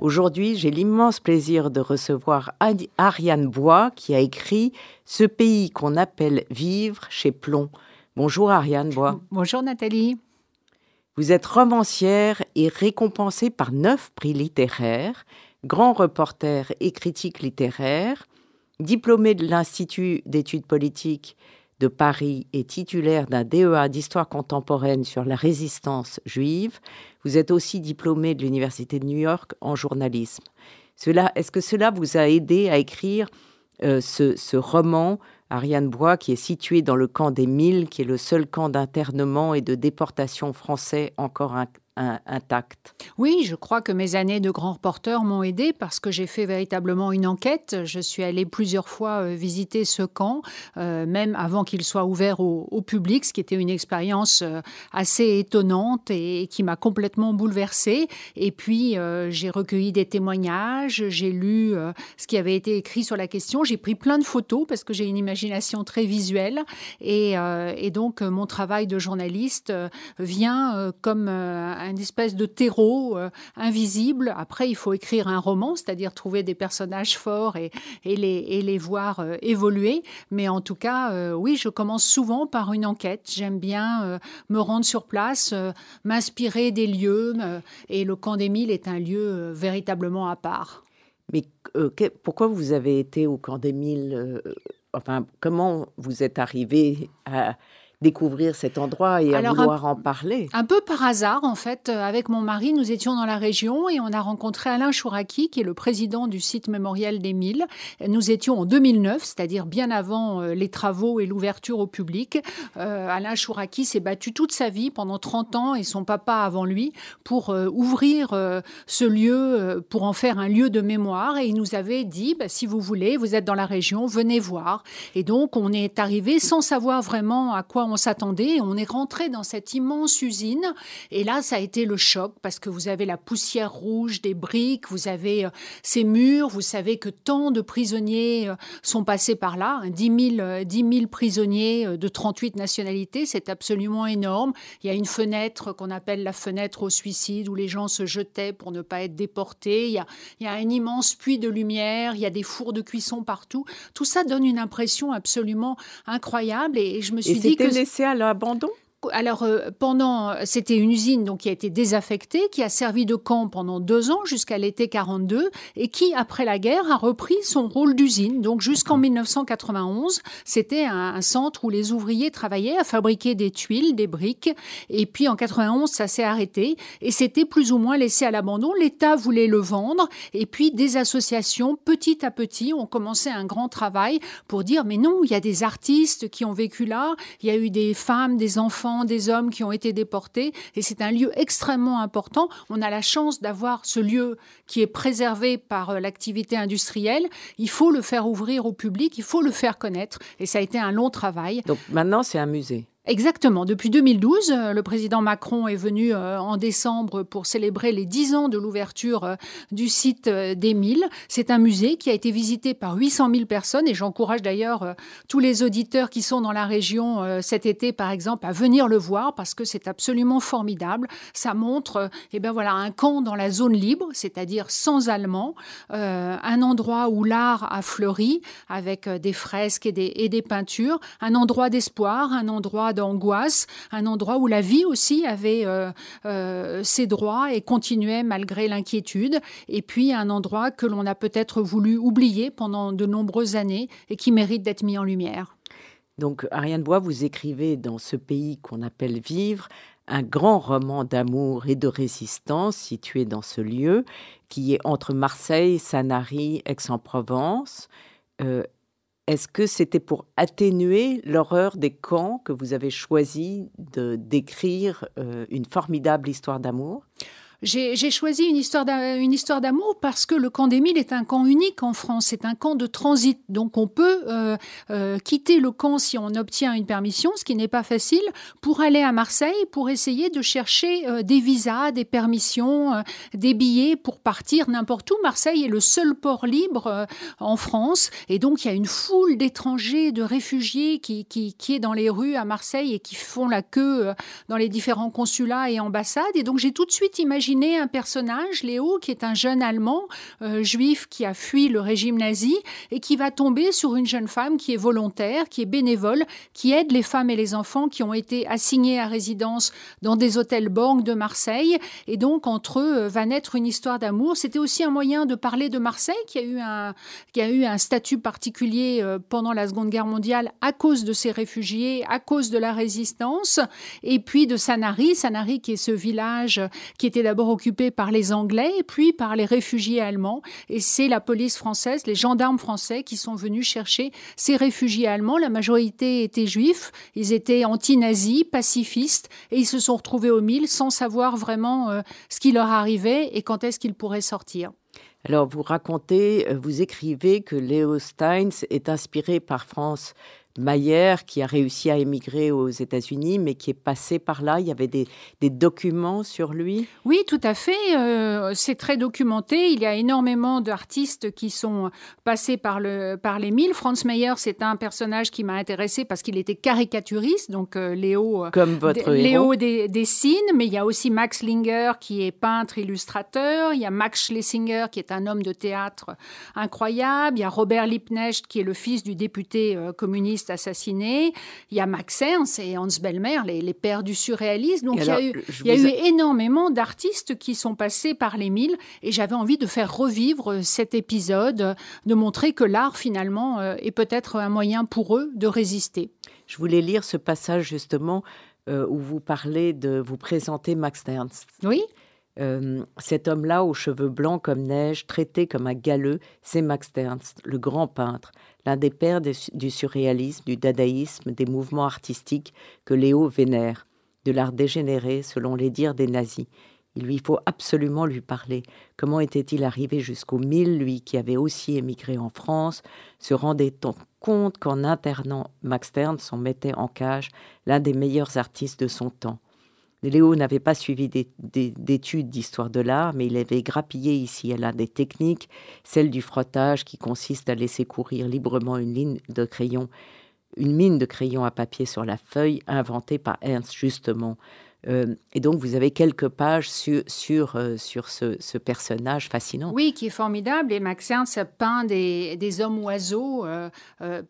Aujourd'hui, j'ai l'immense plaisir de recevoir Ariane Bois qui a écrit Ce pays qu'on appelle vivre chez Plomb. Bonjour Ariane Bois. Bonjour Nathalie. Vous êtes romancière et récompensée par neuf prix littéraires, grand reporter et critique littéraire, diplômée de l'Institut d'études politiques de Paris et titulaire d'un DEA d'histoire contemporaine sur la résistance juive. Vous êtes aussi diplômée de l'Université de New York en journalisme. Est-ce que cela vous a aidé à écrire euh, ce, ce, roman Ariane Bois, qui est situé dans le camp des Mille, qui est le seul camp d'internement et de déportation français encore intact. Oui, je crois que mes années de grand reporter m'ont aidé parce que j'ai fait véritablement une enquête. Je suis allée plusieurs fois euh, visiter ce camp, euh, même avant qu'il soit ouvert au, public, ce qui était une expérience euh, assez étonnante et, qui m'a complètement bouleversée. Et puis, j'ai recueilli des témoignages, j'ai lu ce qui avait été écrit sur la question, j'ai pris plein de photos parce que j'ai une imagination très visuelle. Et, et donc, mon travail de journaliste vient comme un une espèce de terreau euh, invisible. Après, il faut écrire un roman, c'est-à-dire trouver des personnages forts et, les, voir euh, évoluer. Mais en tout cas, euh, oui, je commence souvent par une enquête. J'aime bien me rendre sur place, m'inspirer des lieux. et le camp des Mille est un lieu véritablement à part. Mais pourquoi vous avez été au camp des Mille Enfin, comment vous êtes arrivé à découvrir cet endroit et à vouloir en parler Un peu par hasard, en fait, euh, avec mon mari, nous étions dans la région et on a rencontré Alain Chouraki, qui est le président du site mémorial des Milles. Nous étions en 2009, c'est-à-dire bien avant euh, les travaux et l'ouverture au public. Euh, Alain Chouraki s'est battu toute sa vie, pendant 30 ans, et son papa avant lui, pour ouvrir ce lieu, pour en faire un lieu de mémoire. Et il nous avait dit, bah, si vous voulez, vous êtes dans la région, venez voir. Et donc, on est arrivé sans savoir vraiment à quoi on s'attendait. On est rentré dans cette immense usine et là, ça a été le choc parce que vous avez la poussière rouge des briques, vous avez euh, ces murs, vous savez que tant de prisonniers euh, sont passés par là, 10 000, 10 prisonniers euh, de 38 nationalités, c'est absolument énorme. Il y a une fenêtre qu'on appelle la fenêtre au suicide où les gens se jetaient pour ne pas être déportés. Il y a, il y a un immense puits de lumière, il y a des fours de cuisson partout. Tout ça donne une impression absolument incroyable et je me suis dit que laissé à l'abandon? Alors, euh, pendant, c'était une usine donc qui a été désaffectée, qui a servi de camp pendant deux ans jusqu'à l'été 42, et qui, après la guerre, a repris son rôle d'usine. Donc, jusqu'en 1991, c'était un, centre où les ouvriers travaillaient à fabriquer des tuiles, des briques. Et puis, en 91, ça s'est arrêté, et c'était plus ou moins laissé à l'abandon. L'État voulait le vendre, et puis des associations, petit à petit, ont commencé un grand travail pour dire mais non, il y a des artistes qui ont vécu là, il y a eu des femmes, des enfants des hommes qui ont été déportés. Et c'est un lieu extrêmement important. On a la chance d'avoir ce lieu qui est préservé par euh, l'activité industrielle. Il faut le faire ouvrir au public, il faut le faire connaître. Et ça a été un long travail. Donc maintenant, c'est un musée. Exactement. Depuis 2012, euh, le président Macron est venu euh, en décembre pour célébrer les 10 ans de l'ouverture euh, du site des. C'est un musée qui a été visité par 800 000 personnes et j'encourage d'ailleurs tous les auditeurs qui sont dans la région cet été, par exemple, à venir le voir parce que c'est absolument formidable. Ça montre, eh ben voilà, un camp dans la zone libre, c'est-à-dire sans Allemands, un endroit où l'art a fleuri avec des fresques et des, et des peintures, un endroit d'espoir, un endroit d'angoisse, un endroit où la vie aussi avait euh, euh, ses droits et continuait malgré l'inquiétude, et puis un endroit que l'on a peut-être voulu oublier pendant de nombreuses années et qui mérite d'être mis en lumière. Donc, Ariane Bois, vous écrivez dans ce pays qu'on appelle Vivre un grand roman d'amour et de résistance situé dans ce lieu qui est entre Marseille, Sanary, Aix-en-Provence. Euh, est-ce que c'était pour atténuer l'horreur des camps que vous avez choisi de d'écrire euh, une formidable histoire d'amour? J'ai choisi une histoire d'amour parce que le camp d'Émile est un camp unique en France. C'est un camp de transit. Donc on peut euh, euh, quitter le camp si on obtient une permission, ce qui n'est pas facile, pour aller à Marseille, pour essayer de chercher euh, des visas, des permissions, des billets pour partir n'importe où. Marseille est le seul port libre en France. Et donc il y a une foule d'étrangers, de réfugiés qui, qui est dans les rues à Marseille et qui font la queue dans les différents consulats et ambassades. Et donc j'ai tout de suite imaginé un personnage, Léo, qui est un jeune Allemand euh, juif qui a fui le régime nazi et qui va tomber sur une jeune femme qui est volontaire, qui est bénévole, qui aide les femmes et les enfants qui ont été assignés à résidence dans des hôtels Borg de Marseille. Et donc, entre eux euh, va naître une histoire d'amour. C'était aussi un moyen de parler de Marseille, qui a eu un, qui a eu un statut particulier euh, pendant la Seconde Guerre mondiale à cause de ces réfugiés, à cause de la résistance, et puis de Sanary, Sanary qui est ce village qui était d'abord occupé par les Anglais et puis par les réfugiés allemands. Et c'est la police française, les gendarmes français qui sont venus chercher ces réfugiés allemands. La majorité était juifs, ils étaient anti-nazis, pacifistes, et ils se sont retrouvés au mille sans savoir vraiment euh, ce qui leur arrivait et quand est-ce qu'ils pourraient sortir. Alors, vous racontez, euh, vous écrivez que Léo Steins est inspiré par France Mayer, qui a réussi à émigrer aux États-Unis, mais qui est passé par là. Il y avait des, documents sur lui? Oui, tout à fait. Euh, c'est très documenté. Il y a énormément d'artistes qui sont passés par, le, par les milles. Franz Mayer, c'est un personnage qui m'a intéressé parce qu'il était caricaturiste. Donc euh, Léo, euh, Comme votre Léo dessine, mais il y a aussi Max Linger qui est peintre, illustrateur. Il y a Max Schlesinger qui est un homme de théâtre incroyable. Il y a Robert Liebknecht qui est le fils du député communiste assassinés. Il y a Max Ernst et Hans Bellmer, les, pères du surréalisme. Donc il y a eu, il y a eu énormément d'artistes qui sont passés par les milles et j'avais envie de faire revivre cet épisode, de montrer que l'art finalement euh, est peut-être un moyen pour eux de résister. Je voulais lire ce passage justement euh, où vous parlez de vous présenter Max Ernst. Oui. Euh, cet homme-là, aux cheveux blancs comme neige, traité comme un galeux, c'est Max Ernst, le grand peintre, l'un des pères du surréalisme, du dadaïsme, des mouvements artistiques que Léo vénère, de l'art dégénéré selon les dires des nazis. Il lui faut absolument lui parler. Comment était-il arrivé jusqu'au mille, lui qui avait aussi émigré en France Se rendait-on compte qu'en internant Max Ernst s'en mettait en cage l'un des meilleurs artistes de son temps? Léo n'avait pas suivi d'études d'histoire de l'art, mais il avait grappillé ici et là des techniques, celle du frottage qui consiste à laisser courir librement une ligne de crayon, une mine de crayon à papier sur la feuille, inventée par Ernst justement euh, et donc, vous avez quelques pages sur, sur, euh, sur ce, personnage fascinant. Oui, qui est formidable. Et Max Ernst peint des, des hommes-oiseaux euh,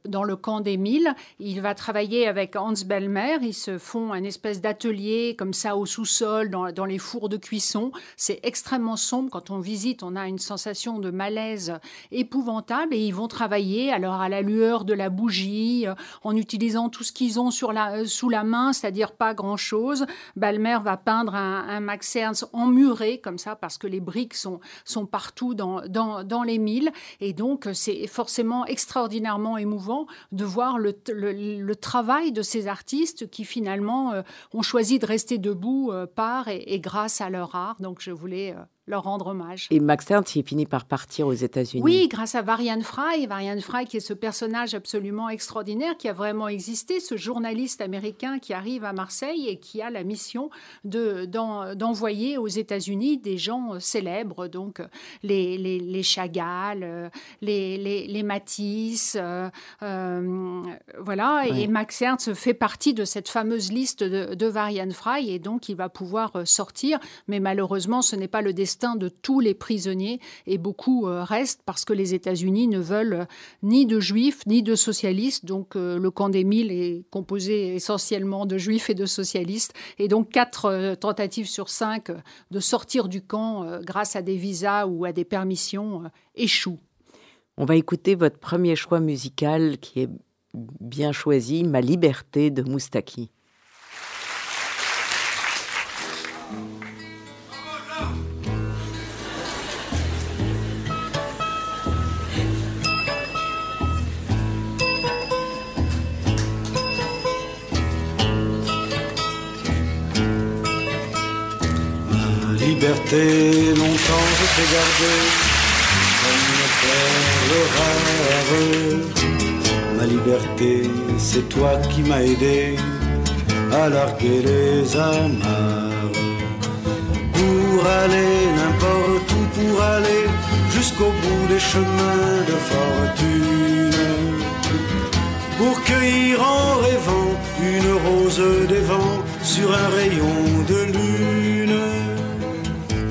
dans le camp des Mille. Il va travailler avec Hans Bellmer. Ils se font un espèce d'atelier comme ça au sous-sol, dans, dans, les fours de cuisson. C'est extrêmement sombre. Quand on visite, on a une sensation de malaise épouvantable. Et ils vont travailler alors à la lueur de la bougie, en utilisant tout ce qu'ils ont sur la, sous la main, c'est-à-dire pas grand-chose Balmer va peindre un, Max Ernst emmuré comme ça parce que les briques sont, sont partout dans, dans, les milles. Et donc, c'est forcément extraordinairement émouvant de voir le, le, travail de ces artistes qui finalement euh, ont choisi de rester debout euh, par et, grâce à leur art. Donc, je voulais euh, leur rendre hommage. Et Max Ernst, il finit par partir aux États-Unis. Oui, grâce à Varian Fry. Varian Fry, qui est ce personnage absolument extraordinaire qui a vraiment existé, ce journaliste américain qui arrive à Marseille et qui a la mission de, d'envoyer aux États-Unis des gens euh, célèbres, donc euh, les, les, les Chagall, euh, les, les, les Matisse, voilà. Et Max Ernst fait partie de cette fameuse liste de, de Varian Fry et donc il va pouvoir sortir. Mais malheureusement, ce n'est pas le destin de tous les prisonniers et beaucoup euh, restent parce que les États-Unis ne veulent euh, ni de juifs ni de socialistes. Donc euh, le camp des Mille est composé essentiellement de juifs et de socialistes. Et donc quatre tentatives sur cinq de sortir du camp grâce à des visas ou à des permissions échouent. On va écouter votre premier choix musical qui est bien choisi, Ma liberté de Moustaki. Liberté, longtemps je t'ai gardé comme perle rare. Ma liberté, c'est toi qui m'as aidé à larguer les amarres. Pour aller n'importe où, pour aller jusqu'au bout des chemins de fortune. Pour cueillir en rêvant une rose des vents sur un rayon de lune.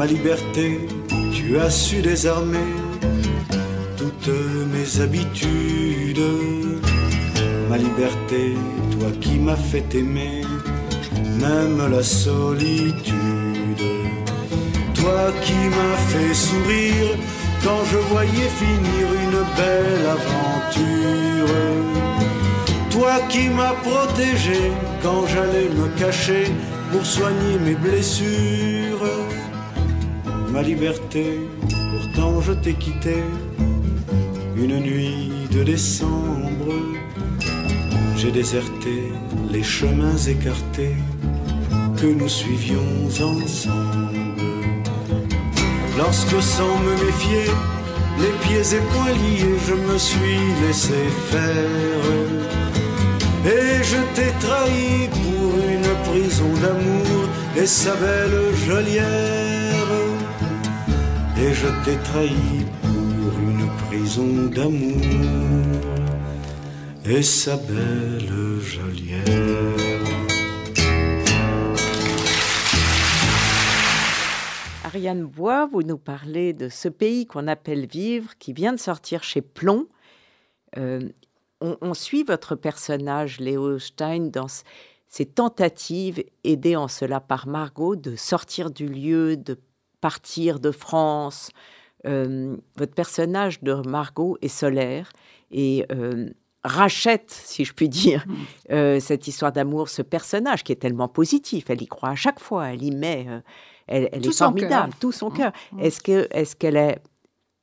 Ma liberté, tu as su désarmer toutes mes habitudes. Ma liberté, toi qui m'as fait aimer, même la solitude. Toi qui m'as fait sourire quand je voyais finir une belle aventure. Toi qui m'as protégé quand j'allais me cacher pour soigner mes blessures. Ma liberté, pourtant je t'ai quitté une nuit de décembre. J'ai déserté les chemins écartés que nous suivions ensemble. Lorsque sans me méfier, les pieds et poings liés, je me suis laissé faire. Et je t'ai trahi pour une prison d'amour et sa belle geôlière. Et je t'ai trahi pour une prison d'amour et sa belle geôlière. Ariane Bois, vous nous parlez de ce pays qu'on appelle Vivre, qui vient de sortir chez Plomb. Euh, on, on, suit votre personnage, Léo Stein, dans ses tentatives, aidées en cela par Margot, de sortir du lieu, de partir de France. Euh, votre personnage de Margot est solaire et euh, rachète, si je puis dire, euh, cette histoire d'amour, ce personnage qui est tellement positif. Elle y croit à chaque fois, elle y met elle, elle est formidable, tout son cœur. Est-ce que, est-ce qu'elle est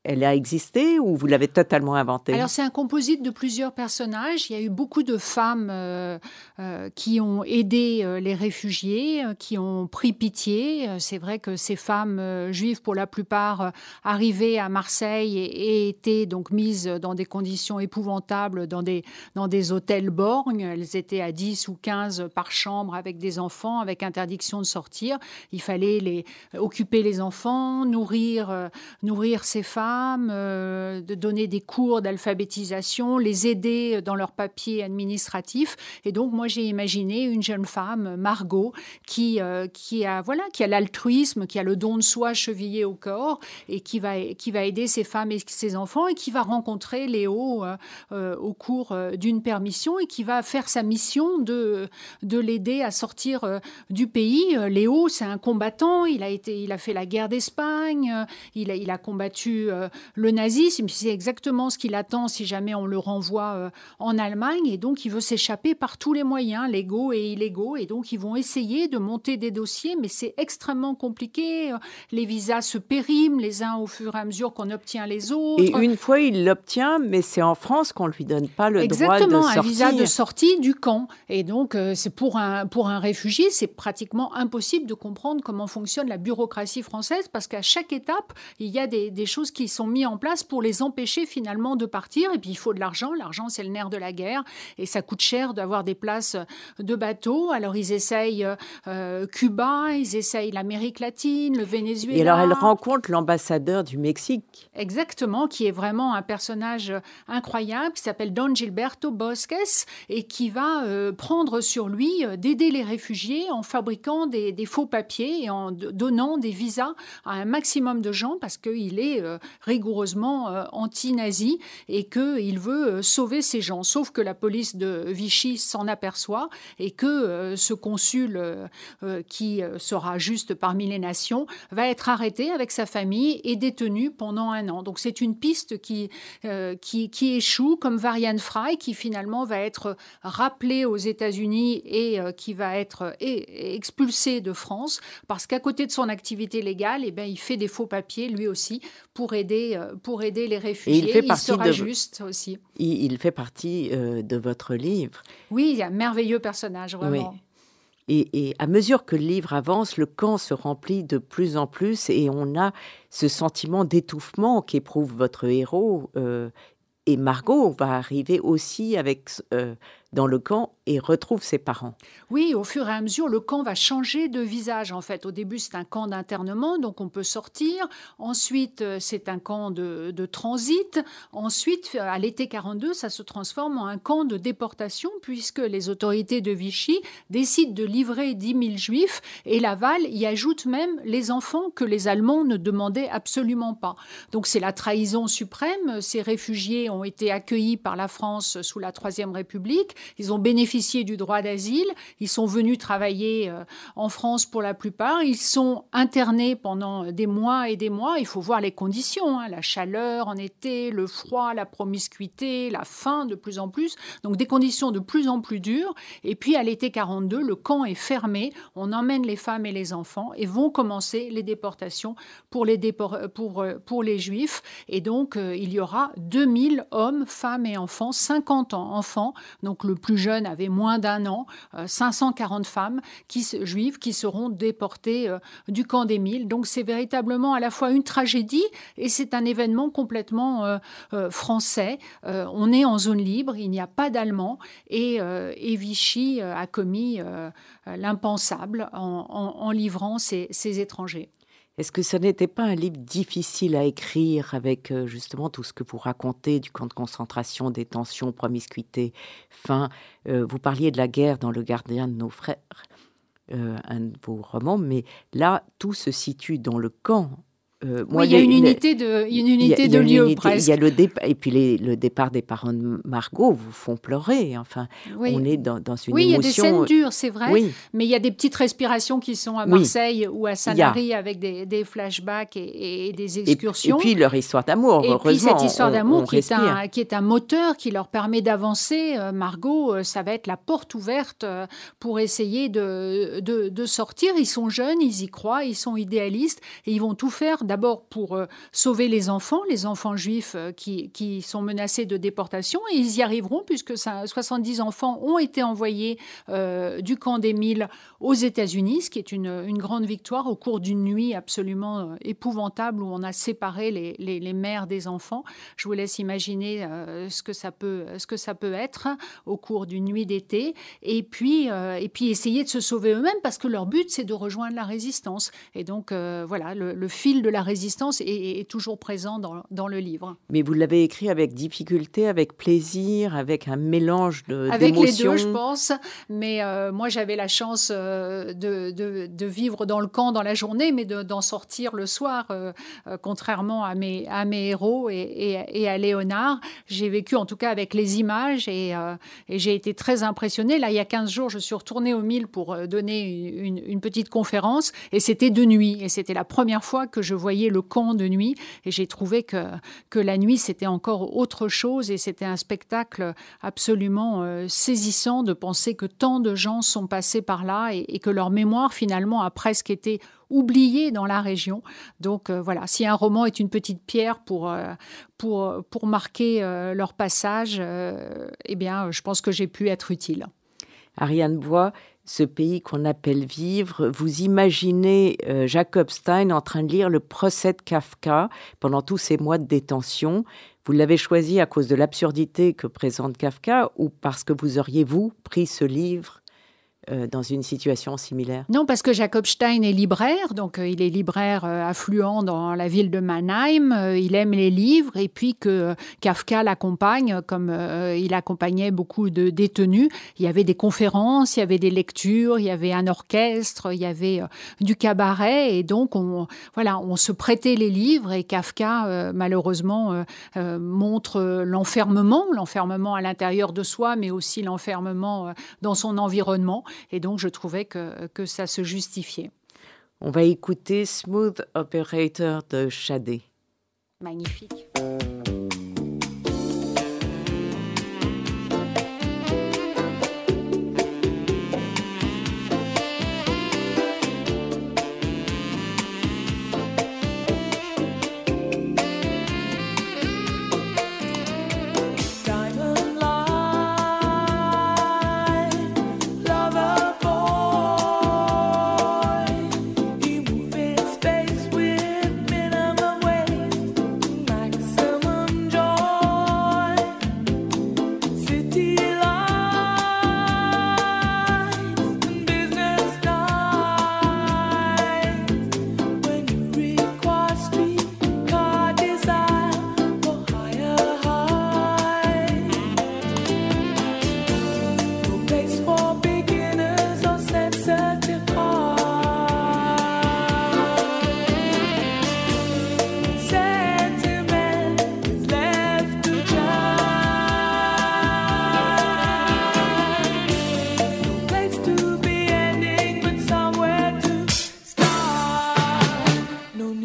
elle a existé ou vous l'avez totalement inventée? Alors c'est un composite de plusieurs personnages. Il y a eu beaucoup de femmes euh, euh, qui ont aidé euh, les réfugiés, qui ont pris pitié. C'est vrai que ces femmes juives, pour la plupart, arrivaient à Marseille et, et, étaient donc mises dans des conditions épouvantables dans des, dans des hôtels borgnes. Elles étaient à 10 ou 15 par chambre avec des enfants, avec interdiction de sortir. Il fallait les, occuper les enfants, nourrir, nourrir ces femmes euh, de donner des cours d'alphabétisation, les aider dans leurs papiers administratifs. Et donc, moi, j'ai imaginé une jeune femme, Margot, qui, euh, qui a voilà, qui a l'altruisme, qui a le don de soi chevillé au corps et qui va, qui va aider ses femmes et ses enfants et qui va rencontrer Léo euh, au cours d'une permission et qui va faire sa mission de, de l'aider à sortir du pays. Léo, c'est un combattant. Il a, été, il a fait la guerre d'Espagne. Il a, il a combattu euh, le nazisme. C'est exactement ce qu'il attend si jamais on le renvoie euh, en Allemagne. Et donc, il veut s'échapper par tous les moyens, légaux et illégaux. Et donc, ils vont essayer de monter des dossiers, mais c'est extrêmement compliqué. Les visas se périment les uns au fur et à mesure qu'on obtient les autres. Et une fois, il l'obtient, mais c'est en France qu'on ne lui donne pas le exactement, droit de sortir. un visa de sortie du camp. Et donc, euh, c'est pour un, pour un réfugié, c'est pratiquement impossible de comprendre comment fonctionne la bureaucratie française parce qu'à chaque étape, il y a des, des choses qui sont mis en place pour les empêcher finalement de partir. Et puis il faut de l'argent. L'argent, c'est le nerf de la guerre. Et ça coûte cher d'avoir des places de bateau. Alors ils essayent euh, Cuba, ils essayent l'Amérique latine, le Venezuela. Et alors elle rencontre l'ambassadeur du Mexique. Exactement, qui est vraiment un personnage incroyable, qui s'appelle Don Gilberto Bosques et qui va euh, prendre sur lui euh, d'aider les réfugiés en fabriquant des, des, faux papiers et en donnant des visas à un maximum de gens parce qu'il est euh, rigoureusement anti-nazi et qu'il veut sauver ces gens. Sauf que la police de Vichy s'en aperçoit et que ce consul qui sera juste parmi les nations va être arrêté avec sa famille et détenu pendant un an. Donc c'est une piste qui, qui, qui, échoue, comme Varian Fry, qui finalement va être rappelé aux États-Unis et qui va être expulsé de France parce qu'à côté de son activité légale, eh bien, il fait des faux papiers lui aussi pour aider, euh, pour aider les réfugiés. il, fait il sera de... juste aussi. Il, fait partie euh, de votre livre. Oui, il y a un merveilleux personnage, vraiment. Et, à mesure que le livre avance, le camp se remplit de plus en plus et on a ce sentiment d'étouffement qu'éprouve votre héros. Euh, et Margot va arriver aussi avec dans le camp et retrouve ses parents. Oui, au fur et à mesure, le camp va changer de visage. En fait, au début, c'est un camp d'internement, donc on peut sortir. Ensuite, euh, c'est un camp de, transit. Ensuite, à l'été 42, ça se transforme en un camp de déportation, puisque les autorités de Vichy décident de livrer 10 000 juifs et Laval y ajoute même les enfants que les Allemands ne demandaient absolument pas. Donc c'est la trahison suprême. Ces réfugiés ont été accueillis par la France sous la Troisième République. Ils ont bénéficié du droit d'asile. Ils sont venus travailler euh, en France pour la plupart. Ils sont internés pendant des mois et des mois. Il faut voir les conditions, hein. la chaleur en été, le froid, la promiscuité, la faim de plus en plus. Donc des conditions de plus en plus dures. Et puis à l'été 42, le camp est fermé. On emmène les femmes et les enfants et vont commencer les déportations pour les, euh, les juifs. Et donc euh, il y aura 2000 hommes, femmes et enfants, 50 ans enfants. Donc le plus jeune avait moins d'un an, 540 euh, femmes qui, juives qui seront déportées euh, du camp des Mille. Donc c'est véritablement à la fois une tragédie et c'est un événement complètement euh, français. on est en zone libre, il n'y a pas d'Allemands et, Vichy a commis l'impensable en, livrant ces étrangers. Est-ce que ce n'était pas un livre difficile à écrire avec euh, justement tout ce que vous racontez du camp de concentration, détention, promiscuité, faim euh, Vous parliez de la guerre dans Le Gardien de nos frères, euh, un de vos romans, mais là, tout se situe dans le camp euh, oui, il y a une unité de, une unité de lieu presque. Il y a le et puis le départ des parents de Margot vous font pleurer. Enfin, on est dans, dans une oui, émotion. Oui, il y a des scènes dures, c'est vrai. Mais il y a des petites respirations qui sont à Marseille ou à Sanary avec des, des flashbacks et, des excursions. Et, puis leur histoire d'amour. Et puis cette histoire d'amour qui, est un, qui est un moteur qui leur permet d'avancer. Euh, Margot, euh, ça va être la porte ouverte pour essayer de, de, de sortir. Ils sont jeunes, ils y croient, ils sont idéalistes et ils vont tout faire d'abord pour euh, sauver les enfants, les enfants juifs euh, qui, sont menacés de déportation, et ils y arriveront puisque ça, 70 enfants ont été envoyés euh, du camp des Milles aux États-Unis, ce qui est une, grande victoire au cours d'une nuit absolument épouvantable où on a séparé les, mères des enfants. Je vous laisse imaginer ce, que ça peut, être au cours d'une nuit d'été, et puis, essayer de se sauver eux-mêmes parce que leur but c'est de rejoindre la résistance. Et donc voilà, le fil de la résistance est, toujours présent dans, dans, le livre. Mais vous l'avez écrit avec difficulté, avec plaisir, avec un mélange de Avec les deux, je pense. Mais euh, moi, j'avais la chance euh, de, de, de, vivre dans le camp dans la journée, mais d'en sortir le soir, euh, contrairement à mes, à mes héros et, et, à Léonard. J'ai vécu en tout cas avec les images et, et j'ai été très impressionnée. Là, il y a 15 jours, je suis retournée au Mille pour donner une, une petite conférence et c'était de nuit. Et c'était la première fois que je voyais le camp de nuit et j'ai trouvé que, que la nuit c'était encore autre chose et c'était un spectacle absolument euh, saisissant de penser que tant de gens sont passés par là et, que leur mémoire finalement a presque été oubliée dans la région. Donc euh, voilà, si un roman est une petite pierre pour, euh, pour, pour marquer leur passage, eh bien je pense que j'ai pu être utile. Ariane Bois, ce pays qu'on appelle vivre, vous imaginez euh, Jacob Stein en train de lire le procès de Kafka pendant tous ces mois de détention. Vous l'avez choisi à cause de l'absurdité que présente Kafka ou parce que vous auriez, vous, pris ce livre? Euh, dans une situation similaire? Non, parce que Jacob Stein est libraire, donc euh, il est libraire euh, affluent dans la ville de Mannheim, il aime les livres, et puis que Kafka l'accompagne, comme il accompagnait beaucoup de détenus. Il y avait des conférences, il y avait des lectures, il y avait un orchestre, il y avait du cabaret, et donc on, voilà, on se prêtait les livres, et Kafka, malheureusement, montre l'enfermement, l'enfermement à l'intérieur de soi, mais aussi l'enfermement dans son environnement. Et donc, je trouvais que, que ça se justifiait. On va écouter Smooth Operator de Shadé. Magnifique.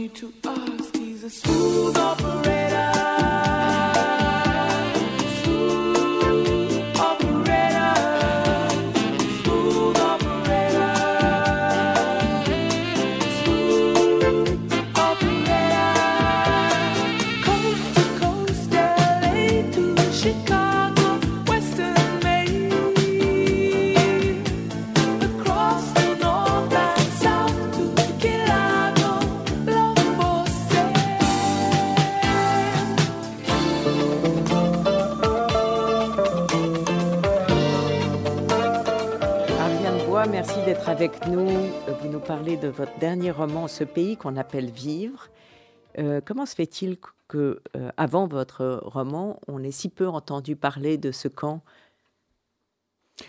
need to ask. He's a smooth operator. Avec nous. Vous nous parlez de votre dernier roman, Ce pays qu'on appelle Vivre. Euh, comment se fait-il que, euh, avant votre roman, on ait si peu entendu parler de ce camp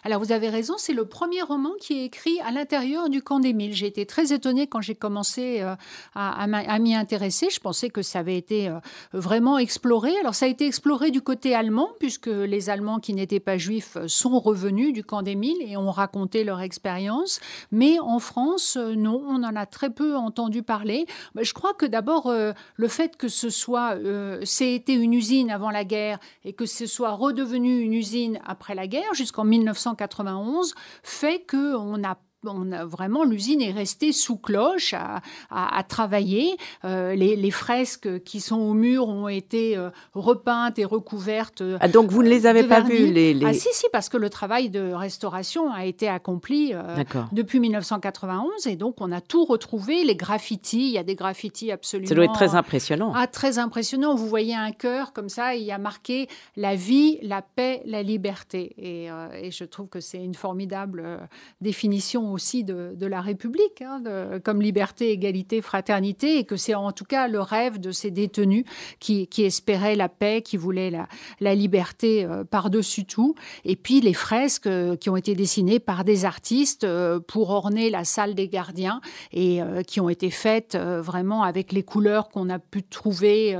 alors vous avez raison, c'est le premier roman qui est écrit à l'intérieur du camp d'Émile. J'ai été très étonnée quand j'ai commencé euh, à, m'y intéresser. Je pensais que ça avait été euh, vraiment exploré. Alors ça a été exploré du côté allemand, puisque les Allemands qui n'étaient pas juifs sont revenus du camp d'Émile et ont raconté leur expérience. Mais en France, euh, non, on en a très peu entendu parler. Je crois que d'abord, le fait que ce soit, été une usine avant la guerre et que ce soit redevenu une usine après la guerre, jusqu'en 19 1991 fait qu'on a on a vraiment l'usine est restée sous cloche à, travailler. Euh, les, fresques qui sont au mur ont été euh, repeintes et recouvertes. Euh, ah, donc vous ne les avez pas vues les, Ah si si parce que le travail de restauration a été accompli depuis 1991 et donc on a tout retrouvé. Les graffitis, il y a des graffitis absolument. Ça doit être très impressionnant. Ah très impressionnant. Vous voyez un cœur comme ça, il y a marqué la vie, la paix, la liberté et, et je trouve que c'est une formidable définition aussi de, la République, hein, comme liberté, égalité, fraternité, et que c'est en tout cas le rêve de ces détenus qui, espéraient la paix, qui voulaient la, liberté euh, par-dessus tout. Et puis les fresques euh, qui ont été dessinées par des artistes euh, pour orner la salle des gardiens et qui ont été faites vraiment avec les couleurs qu'on a pu trouver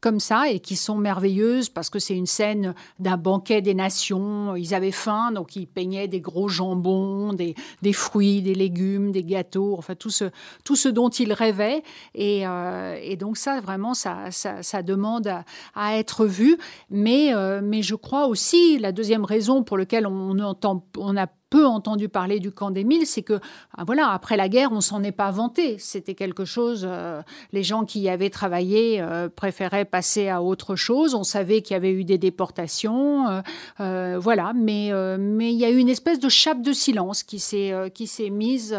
comme ça et qui sont merveilleuses parce que c'est une scène d'un banquet des nations. Ils avaient faim, donc ils peignaient des gros jambons, des, des fruits, des légumes, des gâteaux, enfin tout ce, tout ce dont il rêvait. Et, euh, donc ça, vraiment, ça, ça, demande à, être vu. Mais, euh, mais je crois aussi, la deuxième raison pour laquelle on, entend, on a peu entendu parler du camp d'Émile, c'est que, ah, voilà, après la guerre, on s'en est pas vanté. C'était quelque chose, euh, les gens qui y avaient travaillé euh, préféraient passer à autre chose. On savait qu'il y avait eu des déportations, euh, voilà, mais mais il y a eu une espèce de chape de silence qui s'est qui s'est mise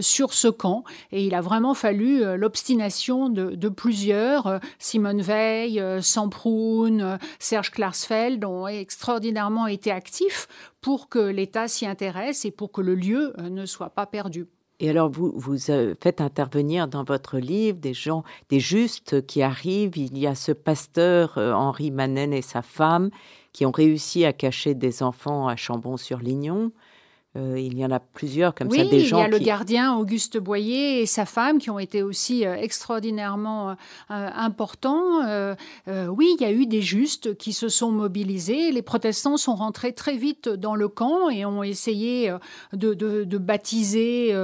sur ce camp, et il a vraiment fallu l'obstination de, de, plusieurs, Simone Veil, Samproun, Serge Klarsfeld, ont extraordinairement été actifs pour que l'État s'y intéresse et pour que le lieu ne soit pas perdu. Et alors, vous, vous faites intervenir dans votre livre des gens, des justes qui arrivent. Il y a ce pasteur Henri Manen et sa femme qui ont réussi à cacher des enfants à Chambon-sur-Lignon. Euh, il y en a plusieurs comme ça, des gens. Il y a le gardien Auguste Boyer et sa femme qui ont été aussi euh, extraordinairement euh, importants. oui, il y a eu des justes qui se sont mobilisés. Les protestants sont rentrés très vite dans le camp et ont essayé de, baptiser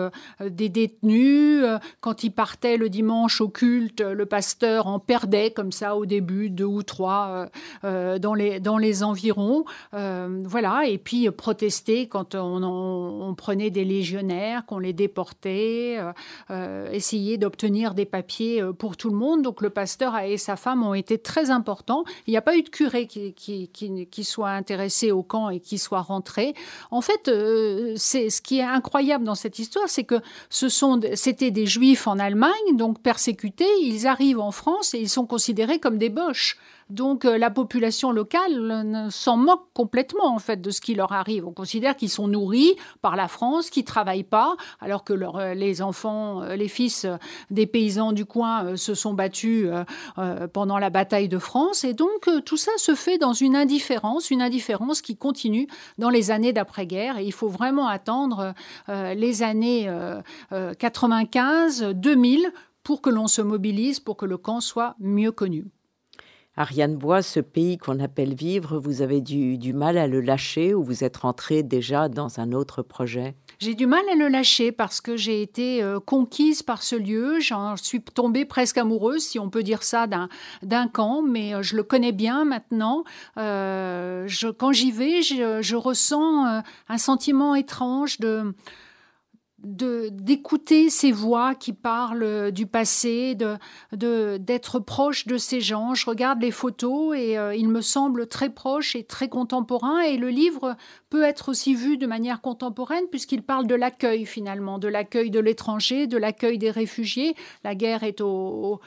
des détenus. Quand ils partaient le dimanche au culte, le pasteur en perdait comme ça au début, deux ou trois dans, les, dans les environs. voilà, et puis protester quand on en on, prenait des légionnaires, qu'on les déportait, euh, euh, essayer d'obtenir des papiers euh, pour tout le monde. Donc le pasteur et sa femme ont été très importants. Il n'y a pas eu de curé qui, soit intéressé au camp et qui soit rentré. En fait, c'est ce qui est incroyable dans cette histoire, c'est que ce c'était des juifs en Allemagne, donc persécutés. Ils arrivent en France et ils sont considérés comme des boches. Donc euh, la population locale s'en moque complètement en fait de ce qui leur arrive. On considère qu'ils sont nourris par la France, qu'ils travaillent pas, alors que euh, les enfants, euh, les fils des paysans du coin se sont battus pendant la bataille de France. Et donc tout ça se fait dans une indifférence, une indifférence qui continue dans les années d'après-guerre. Et il faut vraiment attendre les années 95, 2000 pour que l'on se mobilise, pour que le camp soit mieux connu. Ariane Bois, ce pays qu'on appelle vivre, vous avez du, du, mal à le lâcher ou vous êtes rentrée déjà dans un autre projet? J'ai du mal à le lâcher parce que j'ai été euh, conquise par ce lieu. J'en suis tombée presque amoureuse, si on peut dire ça, d'un camp, mais euh, je le connais bien maintenant. Euh, quand j'y vais, je ressens un sentiment étrange de d'écouter ces voix qui parlent du passé, de d'être proche de ces gens. Je regarde les photos et euh, il me semble très proche et très contemporain. Et le livre peut être aussi vu de manière contemporaine puisqu'il parle de l'accueil finalement, de l'accueil de l'étranger, de l'accueil des réfugiés. La guerre est aux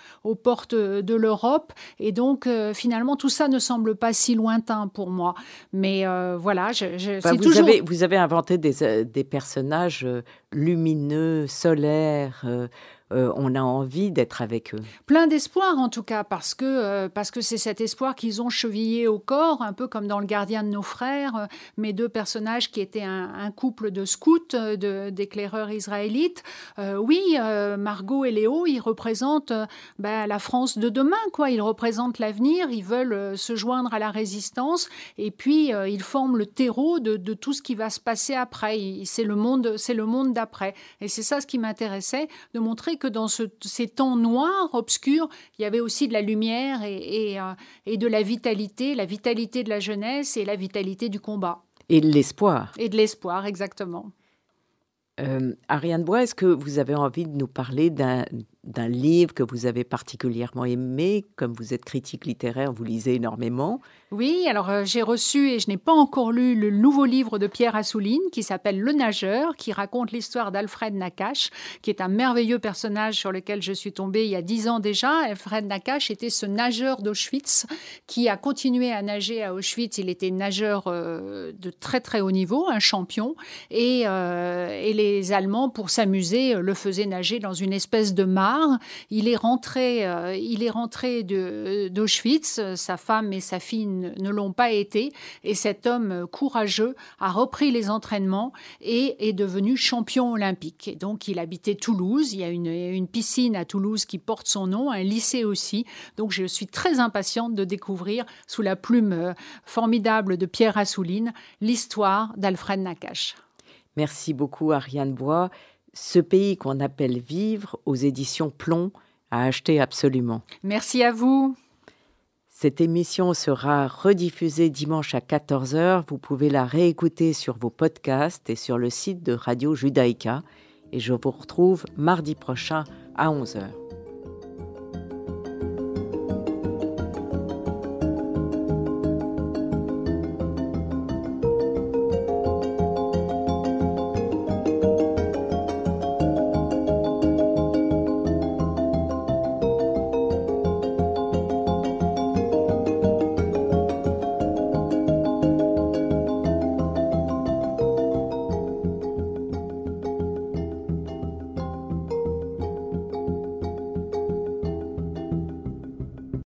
portes de l'Europe et donc euh, finalement tout ça ne semble pas si lointain pour moi. Mais euh, voilà, je, bah, vous, avez, vous avez inventé des, des personnages lumineux, solaires. Euh, euh, on a envie d'être avec eux. Plein d'espoir en tout cas, parce que euh, parce que c'est cet espoir qu'ils ont chevillé au corps, un peu comme dans Le Gardien de nos frères, mes deux personnages qui étaient un, couple de scouts, d'éclaireurs israélites. oui, Margot et Léo, ils représentent ben, la France de demain, quoi. Ils représentent l'avenir, ils veulent se joindre à la résistance, et puis ils forment le terreau de, de, tout ce qui va se passer après. C'est le monde, c'est le monde d'après. Et c'est ça ce qui m'intéressait, de montrer que dans ces temps noirs, obscurs, il y avait aussi de la lumière et, euh, et, de la vitalité, la vitalité de la jeunesse et la vitalité du combat. Et de l'espoir. Et de l'espoir, exactement. Euh, Ariane Bois, est-ce que vous avez envie de nous parler d'un d'un livre que vous avez particulièrement aimé. Comme vous êtes critique littéraire, vous lisez énormément. Oui, alors euh, j'ai reçu et je n'ai pas encore lu le nouveau livre de Pierre Assouline qui s'appelle Le Nageur, qui raconte l'histoire d'Alfred Nakache, qui est un merveilleux personnage sur lequel je suis tombée il y a dix ans déjà. Alfred Nakache était ce nageur d'Auschwitz qui a continué à nager à Auschwitz. Il était nageur euh, de très très haut niveau, un champion, et, euh, et les Allemands, pour s'amuser, le faisaient nager dans une espèce de mare il est rentré, euh, il est rentré d'Auschwitz. Sa femme et sa fille ne, l'ont pas été. Et cet homme courageux a repris les entraînements et est devenu champion olympique. Et donc, il habitait Toulouse. Il y a une, piscine à Toulouse qui porte son nom, un lycée aussi. Donc, je suis très impatiente de découvrir, sous la plume euh, formidable de Pierre Assouline, l'histoire d'Alfred Nakache. Merci beaucoup, Ariane Bois ce pays qu'on appelle Vivre aux éditions Plomb à acheter absolument. Merci à vous. Cette émission sera rediffusée dimanche à 14h. Vous pouvez la réécouter sur vos podcasts et sur le site de Radio Judaïka. Et je vous retrouve mardi prochain à 11h.